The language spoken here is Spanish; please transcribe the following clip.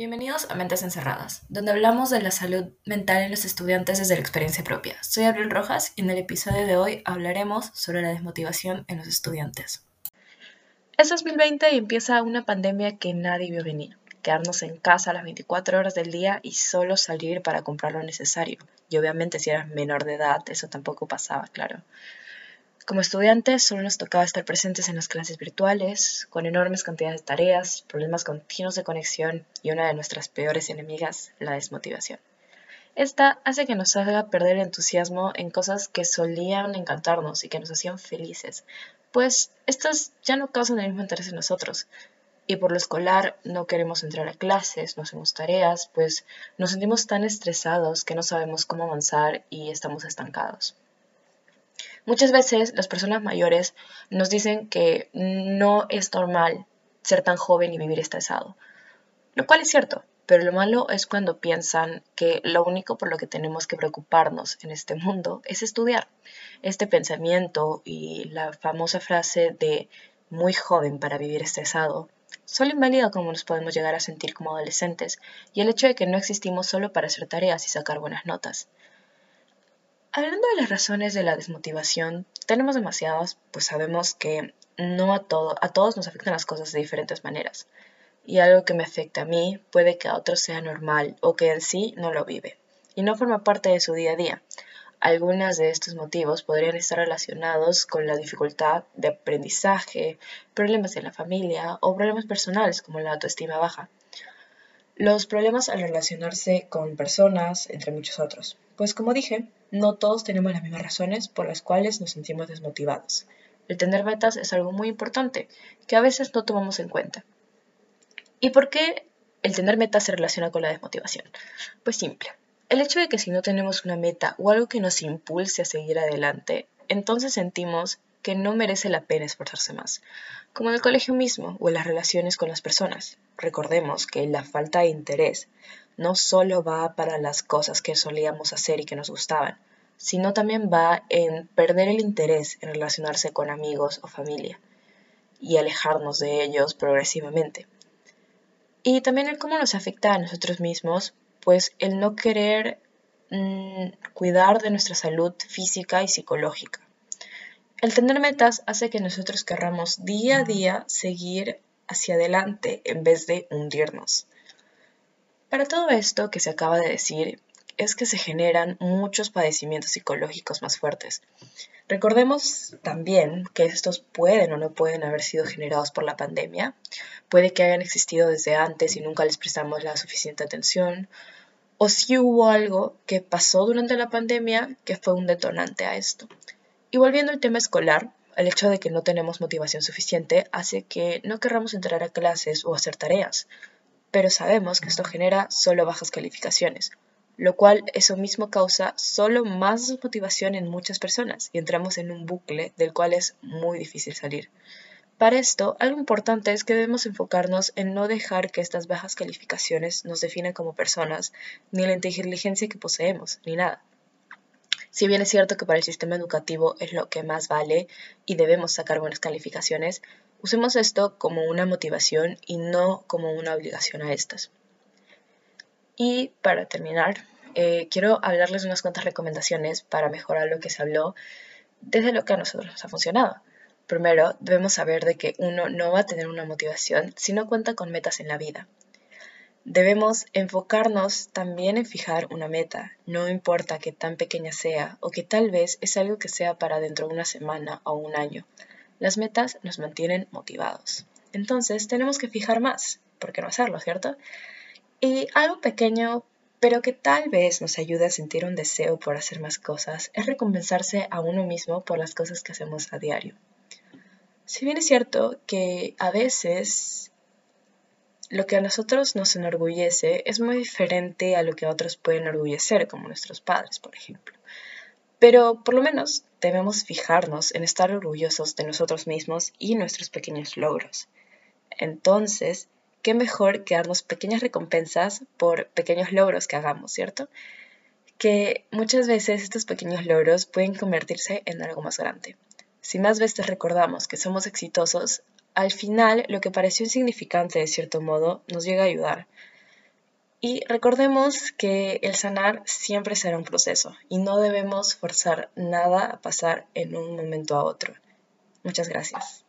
Bienvenidos a Mentes Encerradas, donde hablamos de la salud mental en los estudiantes desde la experiencia propia. Soy Abril Rojas y en el episodio de hoy hablaremos sobre la desmotivación en los estudiantes. Es 2020 y empieza una pandemia que nadie vio venir. Quedarnos en casa las 24 horas del día y solo salir para comprar lo necesario. Y obviamente si eras menor de edad, eso tampoco pasaba, claro. Como estudiantes solo nos tocaba estar presentes en las clases virtuales, con enormes cantidades de tareas, problemas continuos de conexión y una de nuestras peores enemigas, la desmotivación. Esta hace que nos haga perder el entusiasmo en cosas que solían encantarnos y que nos hacían felices, pues estas ya no causan el mismo interés en nosotros. Y por lo escolar no queremos entrar a clases, no hacemos tareas, pues nos sentimos tan estresados que no sabemos cómo avanzar y estamos estancados. Muchas veces las personas mayores nos dicen que no es normal ser tan joven y vivir estresado, lo cual es cierto, pero lo malo es cuando piensan que lo único por lo que tenemos que preocuparnos en este mundo es estudiar. Este pensamiento y la famosa frase de muy joven para vivir estresado solo invalida cómo nos podemos llegar a sentir como adolescentes y el hecho de que no existimos solo para hacer tareas y sacar buenas notas. Hablando de las razones de la desmotivación, tenemos demasiadas, pues sabemos que no a, todo, a todos nos afectan las cosas de diferentes maneras. Y algo que me afecta a mí puede que a otros sea normal o que en sí no lo vive y no forma parte de su día a día. Algunos de estos motivos podrían estar relacionados con la dificultad de aprendizaje, problemas en la familia o problemas personales como la autoestima baja. Los problemas al relacionarse con personas, entre muchos otros. Pues como dije, no todos tenemos las mismas razones por las cuales nos sentimos desmotivados. El tener metas es algo muy importante que a veces no tomamos en cuenta. ¿Y por qué el tener metas se relaciona con la desmotivación? Pues simple. El hecho de que si no tenemos una meta o algo que nos impulse a seguir adelante, entonces sentimos que no merece la pena esforzarse más, como en el colegio mismo o en las relaciones con las personas. Recordemos que la falta de interés no solo va para las cosas que solíamos hacer y que nos gustaban, sino también va en perder el interés en relacionarse con amigos o familia y alejarnos de ellos progresivamente. Y también el cómo nos afecta a nosotros mismos, pues el no querer mm, cuidar de nuestra salud física y psicológica. El tener metas hace que nosotros querramos día a día seguir hacia adelante en vez de hundirnos. Para todo esto que se acaba de decir, es que se generan muchos padecimientos psicológicos más fuertes. Recordemos también que estos pueden o no pueden haber sido generados por la pandemia, puede que hayan existido desde antes y nunca les prestamos la suficiente atención, o si hubo algo que pasó durante la pandemia que fue un detonante a esto. Y volviendo al tema escolar, el hecho de que no tenemos motivación suficiente hace que no querramos entrar a clases o hacer tareas, pero sabemos que esto genera solo bajas calificaciones, lo cual eso mismo causa solo más desmotivación en muchas personas y entramos en un bucle del cual es muy difícil salir. Para esto, algo importante es que debemos enfocarnos en no dejar que estas bajas calificaciones nos definan como personas, ni la inteligencia que poseemos, ni nada. Si bien es cierto que para el sistema educativo es lo que más vale y debemos sacar buenas calificaciones, Usemos esto como una motivación y no como una obligación a estas. Y para terminar, eh, quiero hablarles unas cuantas recomendaciones para mejorar lo que se habló desde lo que a nosotros nos ha funcionado. Primero, debemos saber de que uno no va a tener una motivación si no cuenta con metas en la vida. Debemos enfocarnos también en fijar una meta, no importa que tan pequeña sea o que tal vez es algo que sea para dentro de una semana o un año. Las metas nos mantienen motivados. Entonces tenemos que fijar más. ¿Por qué no hacerlo, cierto? Y algo pequeño, pero que tal vez nos ayude a sentir un deseo por hacer más cosas, es recompensarse a uno mismo por las cosas que hacemos a diario. Si bien es cierto que a veces lo que a nosotros nos enorgullece es muy diferente a lo que a otros pueden enorgullecer, como nuestros padres, por ejemplo. Pero por lo menos debemos fijarnos en estar orgullosos de nosotros mismos y nuestros pequeños logros. Entonces, ¿qué mejor que darnos pequeñas recompensas por pequeños logros que hagamos, ¿cierto? Que muchas veces estos pequeños logros pueden convertirse en algo más grande. Si más veces recordamos que somos exitosos, al final lo que pareció insignificante de cierto modo nos llega a ayudar. Y recordemos que el sanar siempre será un proceso y no debemos forzar nada a pasar en un momento a otro. Muchas gracias.